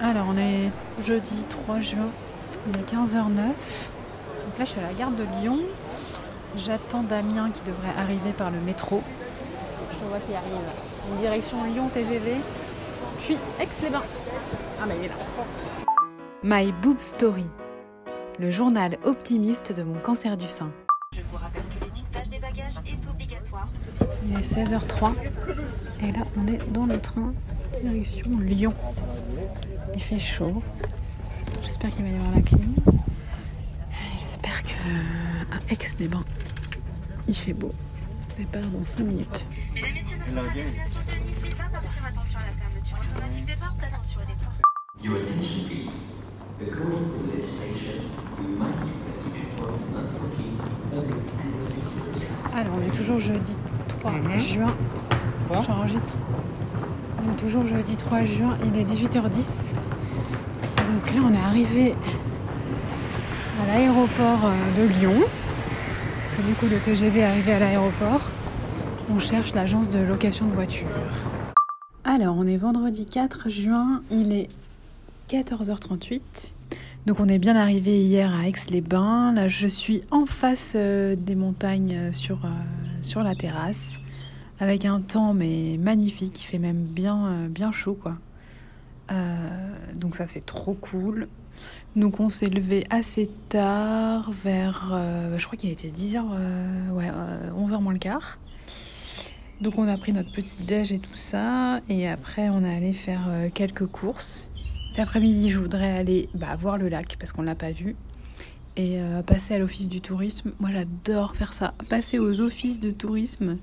Alors, on est jeudi 3 juin, il est 15h09. Donc là, je suis à la gare de Lyon. J'attends Damien qui devrait arriver par le métro. Je vois qu'il arrive. En direction Lyon TGV, puis Aix-les-Bains. Ah, bah il est là. My Boob Story, le journal optimiste de mon cancer du sein. Je vous rappelle que l'étiquetage des bagages est obligatoire. Il est 16h03 et là on est dans le train direction Lyon. Il fait chaud. J'espère qu'il va y avoir la clim. J'espère que à Aix-les-Bains il fait beau. Départ dans 5 minutes. Mesdames, Messieurs, notre destination de Nice n'est pas partir. Attention à la fermeture automatique des portes. Attention à des portes. Your attention please. According to legislation, we remind you that the airport is not smoking public and restricted areas. Alors on est toujours jeudi 3 juin. J'enregistre. Toujours jeudi 3 juin, il est 18h10. Donc là on est arrivé à l'aéroport euh, de Lyon. Parce que du coup le TGV est arrivé à l'aéroport. On cherche l'agence de location de voitures. Alors on est vendredi 4 juin, il est 14h38. Donc on est bien arrivé hier à Aix-les-Bains. Là je suis en face euh, des montagnes euh, sur, sur la terrasse. Avec un temps mais magnifique, il fait même bien, euh, bien chaud quoi. Euh, donc ça c'est trop cool. Donc on s'est levé assez tard, vers, euh, je crois qu'il était 10h, ouais, 11h moins le quart. Donc on a pris notre petit déj et tout ça, et après on est allé faire quelques courses. Cet après-midi je voudrais aller bah, voir le lac parce qu'on l'a pas vu. Et passer à l'office du tourisme, moi j'adore faire ça. Passer aux offices de tourisme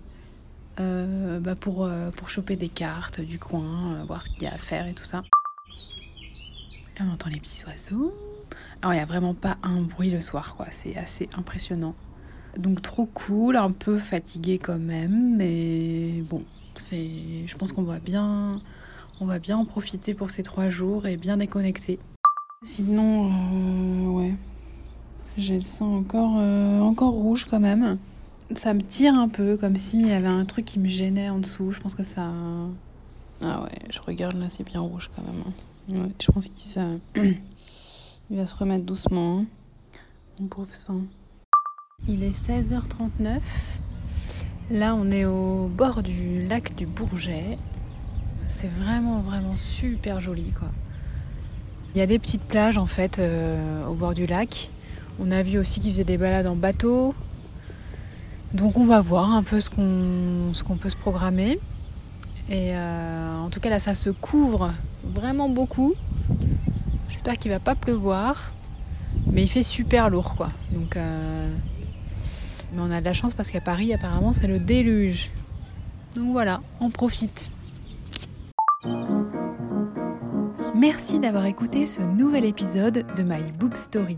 euh, bah, pour, euh, pour choper des cartes du coin, euh, voir ce qu'il y a à faire et tout ça. Là, on entend les petits oiseaux. Alors, il n'y a vraiment pas un bruit le soir, quoi. C'est assez impressionnant. Donc, trop cool, un peu fatigué quand même, mais bon, c'est. Je pense qu'on va bien, on va bien en profiter pour ces trois jours et bien déconnecter. Sinon, ouais, j'ai le sang encore, encore rouge quand même. Ça me tire un peu, comme s'il y avait un truc qui me gênait en dessous. Je pense que ça. Ah ouais, je regarde là, c'est bien rouge quand même. hein. Ouais, je pense qu'il ça... Il va se remettre doucement. hein. Mon pauvre sang. Il est 16h39. Là, on est au bord du lac du Bourget. C'est vraiment, vraiment super joli, quoi. Il y a des petites plages, en fait, euh, au bord du lac. On a vu aussi qu'ils faisaient des balades en bateau. Donc, on va voir un peu ce qu'on peut se programmer. Et euh, en tout cas, là, ça se couvre vraiment beaucoup. J'espère qu'il va pas pleuvoir. Mais il fait super lourd, quoi. Donc, euh, mais on a de la chance parce qu'à Paris, apparemment, c'est le déluge. Donc voilà, on profite. Merci d'avoir écouté ce nouvel épisode de My Boob Story.